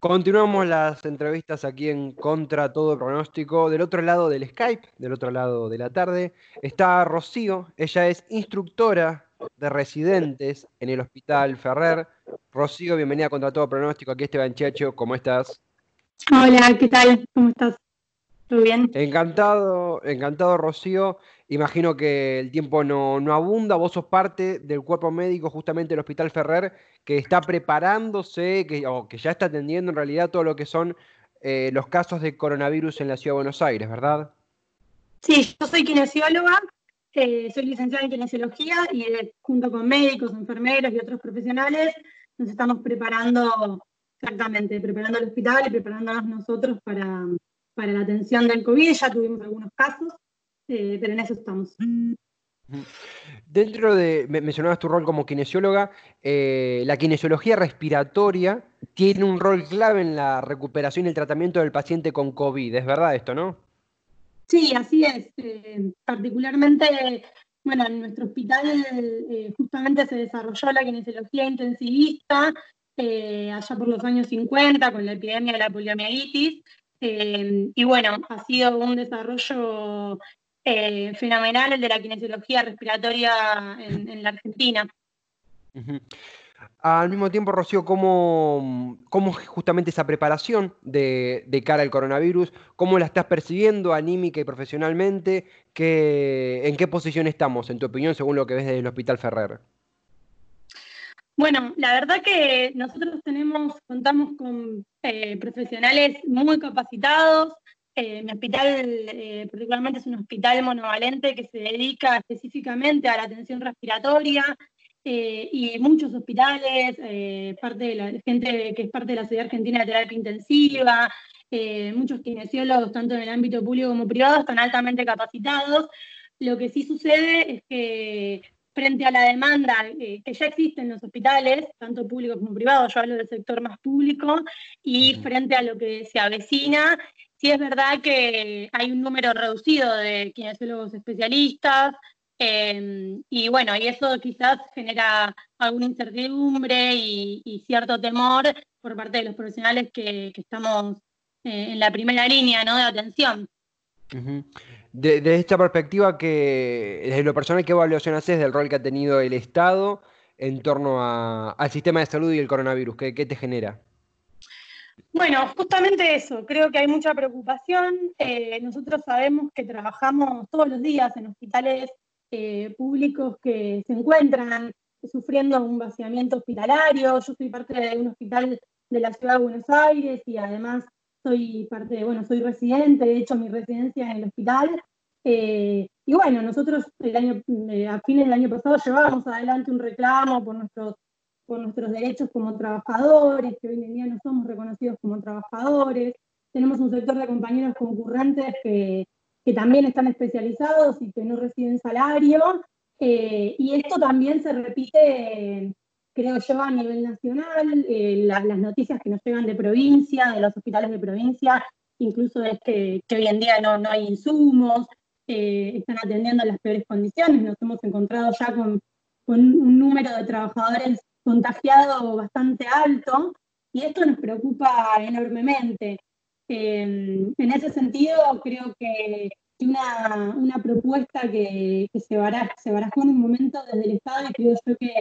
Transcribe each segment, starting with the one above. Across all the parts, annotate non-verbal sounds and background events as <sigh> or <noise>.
Continuamos las entrevistas aquí en Contra Todo Pronóstico. Del otro lado del Skype, del otro lado de la tarde, está Rocío. Ella es instructora de residentes en el Hospital Ferrer. Rocío, bienvenida a Contra Todo Pronóstico. Aquí Esteban Checho, ¿cómo estás? Hola, ¿qué tal? ¿Cómo estás? ¿Todo bien? Encantado, encantado, Rocío. Imagino que el tiempo no, abunda. Vos sos parte del cuerpo médico justamente del Hospital Ferrer que está preparándose, que, o que ya está atendiendo en realidad todo lo que son eh, los casos de coronavirus en la Ciudad de Buenos Aires, ¿verdad? Sí, yo soy kinesióloga, eh, soy licenciada en kinesiología y eh, junto con médicos, enfermeros y otros profesionales nos estamos preparando exactamente, preparando el hospital y preparándonos nosotros para, para la atención del COVID. Ya tuvimos algunos casos eh, pero en eso estamos. Dentro de, mencionabas tu rol como kinesióloga, eh, la kinesiología respiratoria tiene un rol clave en la recuperación y el tratamiento del paciente con COVID, ¿es verdad esto, no? Sí, así es. Eh, particularmente, bueno, en nuestro hospital justamente se desarrolló la kinesiología intensivista allá por los años 50 con la epidemia de la poliomielitis. Y bueno, ha sido un desarrollo eh, fenomenal el de la kinesiología respiratoria en, la Argentina. Al mismo tiempo, Rocío, ¿cómo, cómo justamente esa preparación de, cara al coronavirus, cómo la estás percibiendo anímica y profesionalmente? ¿En qué posición estamos, en tu opinión, según lo que ves desde el Hospital Ferrer? Bueno, la verdad que nosotros tenemos, contamos con eh, profesionales muy capacitados, eh, mi hospital eh, particularmente es un hospital monovalente que se dedica específicamente a la atención respiratoria y muchos hospitales, parte de la gente que es parte de la Sociedad Argentina de Terapia Intensiva, muchos kinesiólogos, tanto en el ámbito público como privado, están altamente capacitados. Lo que sí sucede es que frente a la demanda que ya existe en los hospitales, tanto públicos como privados, yo hablo del sector más público, y frente a lo que se avecina, Sí es verdad que hay un número reducido de kinesiólogos especialistas em, y bueno, y eso quizás genera alguna incertidumbre y, cierto temor por parte de los profesionales que, estamos eh, en la primera línea ¿no? de atención. De, esta perspectiva, que desde lo personal, ¿qué evaluación haces del rol que ha tenido el Estado en torno al sistema de salud y el coronavirus? ¿Qué, qué te genera? Bueno, justamente eso, creo que hay mucha preocupación. Eh, nosotros sabemos que trabajamos todos los días en hospitales eh, públicos que se encuentran sufriendo un vaciamiento hospitalario. Yo soy parte de un hospital de la ciudad de Buenos Aires y además soy parte bueno, soy residente, he hecho mi residencia en el hospital. Eh, y bueno, nosotros el año, a fines del año pasado llevábamos adelante un reclamo por nuestros por nuestros derechos como trabajadores, que hoy en día no somos reconocidos como trabajadores. Tenemos un sector de compañeros concurrentes que, también están especializados y que no reciben salario. Eh, y esto también se repite, creo yo, a nivel nacional. Eh, las noticias que nos llegan de provincia, de los hospitales de provincia, incluso es que, hoy en día no, no hay insumos, eh, están atendiendo las peores condiciones. Nos hemos encontrado ya con, un número de trabajadores contagiado bastante alto y esto nos preocupa enormemente. Em, en ese sentido, creo que una, una propuesta que, se, barajó, se, barajó, en un momento desde el Estado y creo yo que,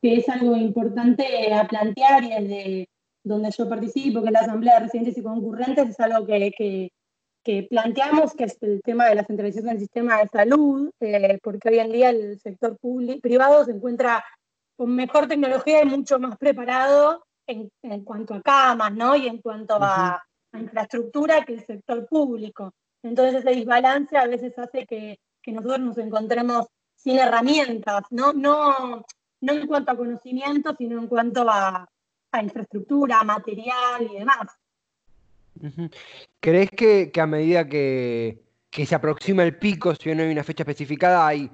que, es algo importante a plantear y desde donde yo participo, que es la Asamblea de Residentes y Concurrentes, es algo que, que planteamos, que es el tema de la centralización del sistema de salud, eh, porque hoy en día el sector público, privado se encuentra con mejor tecnología y mucho más preparado en, cuanto a camas, ¿no? Y en cuanto a, infraestructura que el sector público. Entonces ese desbalance a veces hace que, nosotros nos encontremos sin herramientas, ¿no? No, no en cuanto a conocimiento, sino en cuanto a, infraestructura, material y demás. ¿Crees que, a medida que, que, se aproxima el pico, si no hay una fecha especificada, hay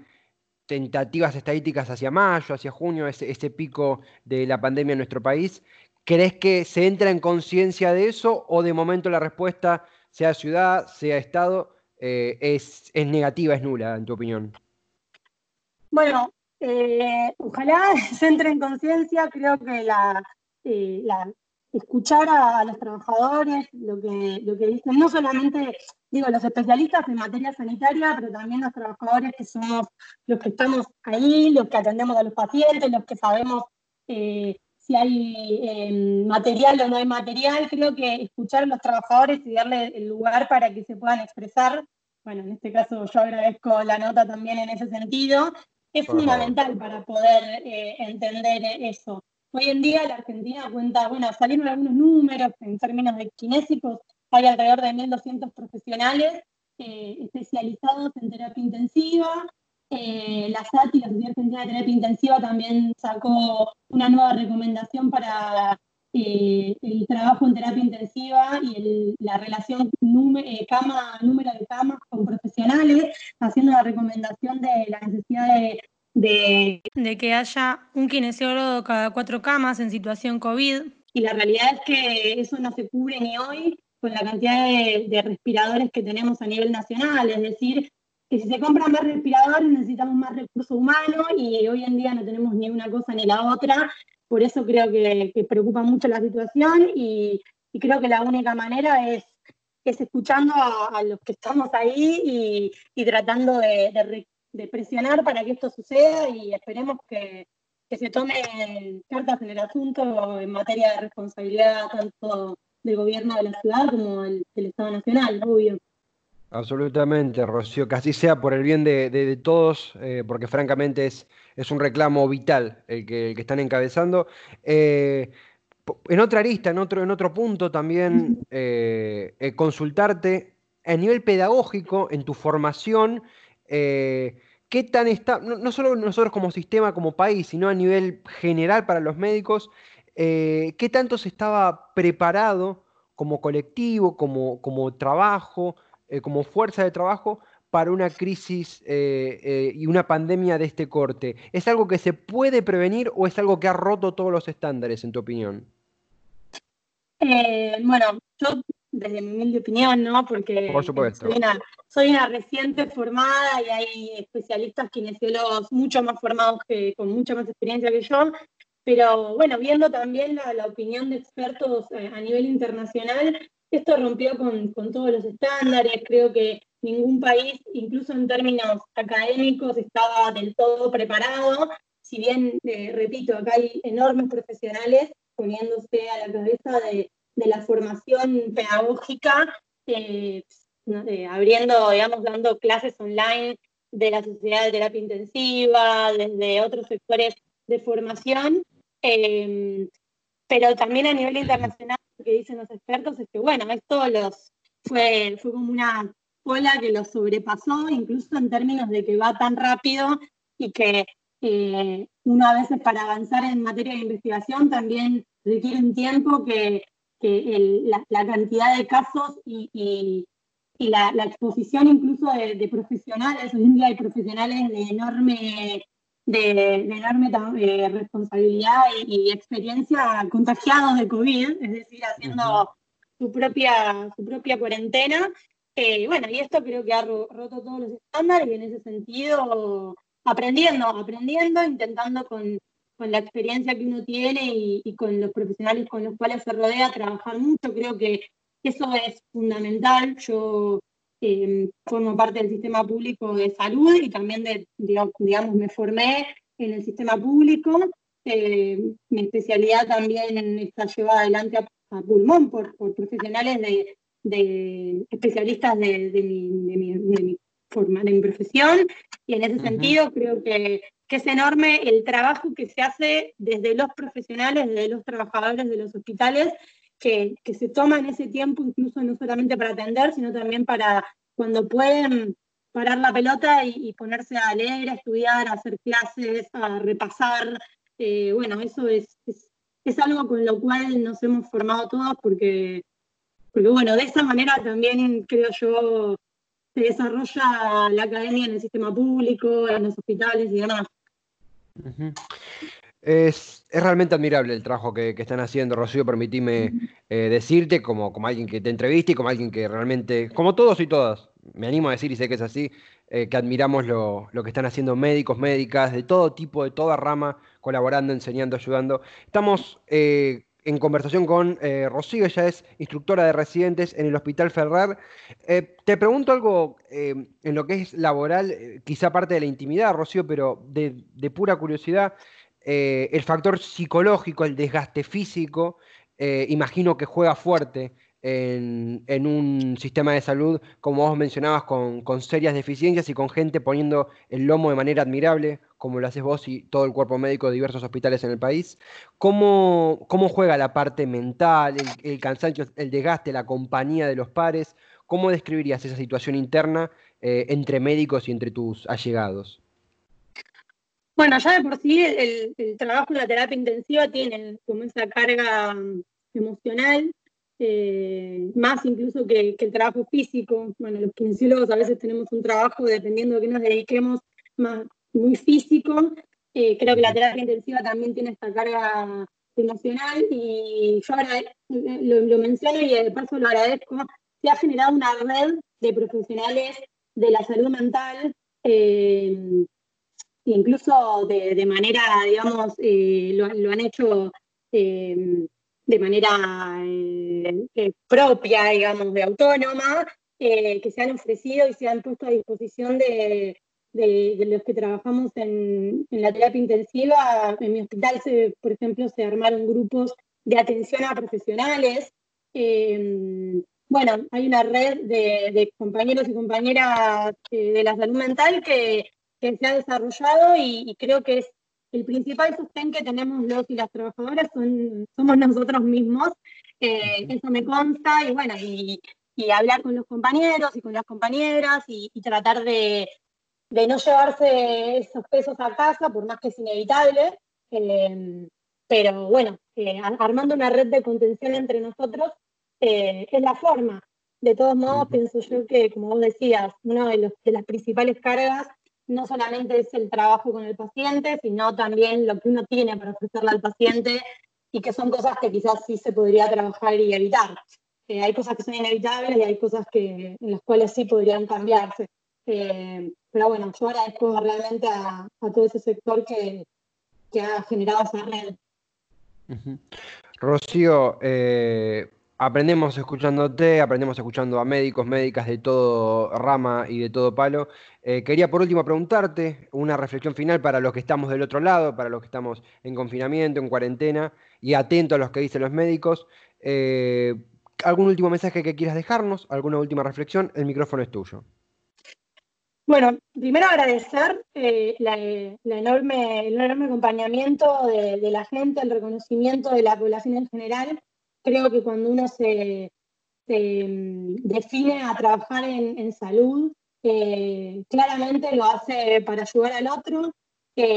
tentativas estadísticas hacia mayo, hacia junio, ese, pico de la pandemia en nuestro país. ¿Crees que se entra en conciencia de eso o de momento la respuesta, sea ciudad, sea Estado, eh, es, negativa, es nula, en tu opinión? Bueno, eh, ojalá <laughs> se entre en conciencia. Creo que la, escuchar a, los trabajadores, lo que, lo que dicen, no solamente, digo, los especialistas en materia sanitaria, pero también los trabajadores que somos los que estamos ahí, los que atendemos a los pacientes, los que sabemos eh, si hay eh, material o no hay material. Creo que escuchar a los trabajadores y darle el lugar para que se puedan expresar, bueno, en este caso yo agradezco la nota también en ese sentido, es fundamental para poder eh, entender eso. Hoy en día la Argentina cuenta, bueno, salieron algunos números en términos de kinésicos, hay alrededor de 1.200 profesionales eh, especializados en terapia intensiva. Eh, la SATI, la Sociedad Argentina de Terapia Intensiva, también sacó una nueva recomendación para eh, el trabajo en terapia intensiva y la relación cama, número de camas con profesionales, haciendo la recomendación de la necesidad de de, que haya un kinesiólogo cada cuatro camas en situación COVID. Y la realidad es que eso no se cubre ni hoy con la cantidad de, respiradores que tenemos a nivel nacional. Es decir, que si se compran más respiradores necesitamos más recursos humanos y hoy en día no tenemos ni una cosa ni la otra. Por eso creo que, preocupa mucho la situación y, creo que la única manera es, es escuchando a, los que estamos ahí y, tratando de, presionar para que esto suceda y esperemos que, se tomen cartas en el asunto en materia de responsabilidad tanto del gobierno de la ciudad como del, Estado Nacional, obvio. Absolutamente, Rocío, que así sea por el bien de, todos, eh, porque francamente es, es un reclamo vital el que, el que están encabezando. Eh, en otra arista, en otro, en otro punto también, eh, consultarte a nivel pedagógico, en tu formación, ¿Qué tan está, no, solo nosotros como sistema, como país, sino a nivel general para los médicos, eh, qué tanto se estaba preparado como colectivo, como, como trabajo, eh, como fuerza de trabajo para una crisis eh, y una pandemia de este corte? ¿Es algo que se puede prevenir o es algo que ha roto todos los estándares, en tu opinión? bueno, yo desde mi humilde opinión, ¿no? Porque Soy, una, reciente formada y hay especialistas kinesiólogos mucho más formados que con mucha más experiencia que yo. Pero bueno, viendo también la, opinión de expertos eh, a nivel internacional, esto rompió con, todos los estándares. Creo que ningún país, incluso en términos académicos, estaba del todo preparado. Si bien, eh, repito, acá hay enormes profesionales poniéndose a la cabeza de, la formación pedagógica, eh, abriendo, digamos, dando clases online de la Sociedad de Terapia Intensiva, desde otros sectores de formación, pero también a nivel internacional que dicen los expertos es que, bueno, esto los, fue, fue como una ola que los sobrepasó, incluso en términos de que va tan rápido y que eh, uno a veces para avanzar en materia de investigación también requiere un tiempo que que la, cantidad de casos y, la, exposición incluso de, profesionales, hoy en día hay profesionales de enorme, de, enorme eh, responsabilidad y, experiencia contagiados de COVID, es decir, haciendo su, propia, su propia cuarentena. Eh, bueno, y esto creo que ha roto todos los estándares y en ese sentido aprendiendo, aprendiendo, intentando con, con la experiencia que uno tiene y, con los profesionales con los cuales se rodea, trabajar mucho. Creo que eso es fundamental. Yo em, formo parte del sistema público de salud y también, de, digamos, me formé en el sistema público. Eh, mi especialidad también está llevada adelante a, pulmón por, profesionales de, especialistas de, mi, forma, de mi profesión. Y en ese sentido creo que que es enorme el trabajo que se hace desde los profesionales, desde los trabajadores de los hospitales, que, se toman ese tiempo incluso no solamente para atender, sino también para cuando pueden parar la pelota y, ponerse a leer, a estudiar, a hacer clases, a repasar. Eh, bueno, eso es, es, algo con lo cual nos hemos formado todos porque, porque, bueno, de esa manera también creo yo se desarrolla la academia en el sistema público, en los hospitales y demás es, realmente admirable el trabajo que, están haciendo, Rocío, permitime eh, decirte, como, alguien que te entreviste y como alguien que realmente, como todos y todas, me animo a decir y sé que es así, eh, que admiramos lo, que están haciendo médicos, médicas, de todo tipo, de toda rama, colaborando, enseñando, ayudando. Estamos eh, en conversación con Rocío, ella es instructora de residentes en el Hospital Ferrar. Eh, te pregunto algo en lo que es laboral, quizá parte de la intimidad, Rocío, pero de pura curiosidad, el factor psicológico, el desgaste físico, imagino que juega fuerte en, un sistema de salud, como vos mencionabas, con, serias deficiencias y con gente poniendo el lomo de manera admirable, como lo haces vos y todo el cuerpo médico de diversos hospitales en el país. ¿Cómo, cómo juega la parte mental, el, cansancio, el desgaste, la compañía de los pares? ¿Cómo describirías esa situación interna eh, entre médicos y entre tus allegados? Bueno, ya de por sí el, el trabajo en la terapia intensiva tiene como esa carga mm, emocional eh, más incluso que, el trabajo físico. Bueno, los kinesiólogos a veces tenemos un trabajo, dependiendo de qué nos dediquemos, más muy físico. Eh, creo que la terapia intensiva también tiene esta carga emocional y yo ahora lo, menciono y de paso lo agradezco. Se ha generado una red de profesionales de la salud mental, eh, incluso de, manera, digamos, lo, lo, han hecho de manera eh, eh, propia, digamos, de autónoma, eh, que se han ofrecido y se han puesto a disposición de, los que trabajamos en, la terapia intensiva. En mi hospital, se, por ejemplo, se armaron grupos de atención a profesionales. bueno, hay una red de, compañeros y compañeras de la salud mental que, se ha desarrollado y creo que es el principal sostén que tenemos los y las trabajadoras son, somos nosotros mismos. Eh, eso me consta y bueno, y, hablar con los compañeros y con las compañeras y, tratar de, no llevarse esos pesos a casa, por más que es inevitable. Eh, pero bueno, eh, armando una red de contención entre nosotros es la forma. De todos modos, pienso yo que, como vos decías, una de, de las principales cargas no solamente es el trabajo con el paciente, sino también lo que uno tiene para ofrecerle al paciente y que son cosas que quizás sí se podría trabajar y evitar. Eh, hay cosas que son inevitables y hay cosas que, en las cuales sí podrían cambiarse. Eh, pero bueno, yo agradezco realmente a, todo ese sector que, ha generado esa red. Rocío, eh, aprendemos escuchándote, aprendemos escuchando a médicos, médicas de todo rama y de todo palo. Eh, quería por último preguntarte una reflexión final para los que estamos del otro lado, para los que estamos en confinamiento, en cuarentena y atentos a los que dicen los médicos. Eh, ¿Algún último mensaje que quieras dejarnos? ¿Alguna última reflexión? El micrófono es tuyo. Bueno, primero agradecer eh, la, enorme, el enorme acompañamiento de la gente, el reconocimiento de la población en general creo que cuando uno se, mm, define a trabajar en, salud, eh, claramente lo hace para ayudar al otro.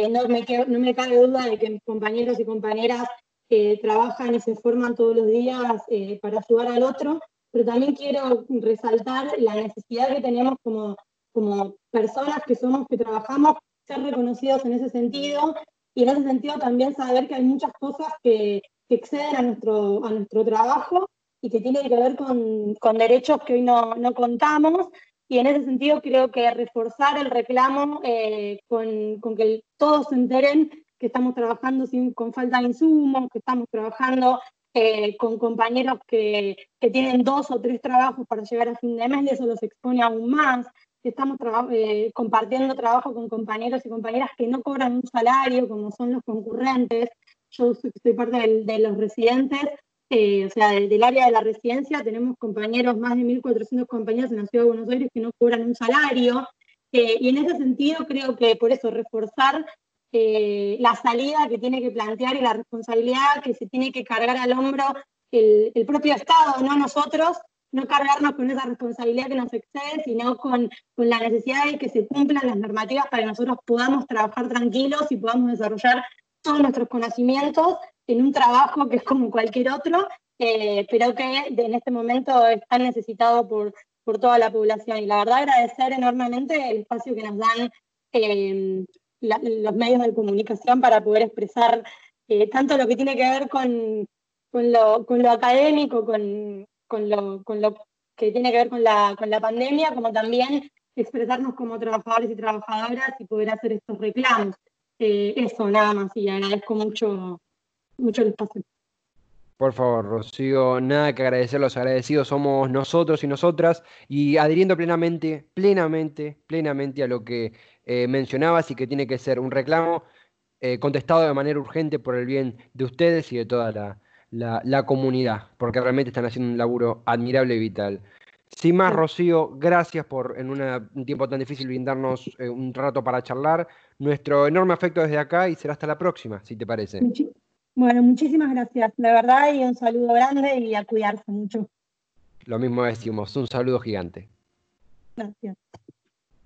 no, me no me cabe duda de que mis compañeros y compañeras eh, trabajan y se forman todos los días eh, para ayudar al otro, pero también quiero resaltar la necesidad que tenemos como, como personas que somos, que trabajamos, ser reconocidos en ese sentido y en ese sentido también saber que hay muchas cosas que, que exceden a nuestro, a nuestro trabajo y que tienen que ver con, con derechos que hoy no, no, contamos. Y en ese sentido creo que reforzar el reclamo eh, con, con, que todos se enteren que estamos trabajando sin, con falta de insumos, que estamos trabajando eh, con compañeros que, que, tienen dos o tres trabajos para llegar a fin de mes y eso los expone aún más, que estamos eh, compartiendo trabajo con compañeros y compañeras que no cobran un salario, como son los concurrentes, yo soy parte de los residentes, eh, o sea, del, área de la residencia, tenemos compañeros, más de 1.400 compañeros en la Ciudad de Buenos Aires que no cobran un salario, eh, y en ese sentido creo que por eso reforzar eh, la salida que tiene que plantear y la responsabilidad que se tiene que cargar al hombro el, propio Estado, no nosotros, no cargarnos con esa responsabilidad que nos excede, sino con, con, la necesidad de que se cumplan las normativas para que nosotros podamos trabajar tranquilos y podamos desarrollar todos nuestros conocimientos en un trabajo que es como cualquier otro, eh, pero que en este momento está necesitado por, por toda la población. Y la verdad agradecer enormemente el espacio que nos dan eh, los medios de comunicación para poder expresar eh, tanto lo que tiene que ver con, con, lo, con lo, académico, con, con, lo, con, lo, que tiene que ver con la, con la pandemia, como también expresarnos como trabajadores y trabajadoras y poder hacer estos reclamos. Eh, eso, nada más, y agradezco mucho, mucho el espacio. Por favor, Rocío, nada que agradecer, los agradecidos somos nosotros y nosotras, y adhiriendo plenamente, plenamente, plenamente a lo que eh, mencionabas y que tiene que ser un reclamo eh, contestado de manera urgente por el bien de ustedes y de toda la, comunidad, porque realmente están haciendo un laburo admirable y vital. Sin más, Rocío, gracias por en un tiempo tan difícil brindarnos eh, un rato para charlar. Nuestro enorme afecto desde acá y será hasta la próxima, si te parece. Bueno, muchísimas gracias, de verdad, y un saludo grande y a cuidarse mucho. Lo mismo decimos, un saludo gigante. Gracias.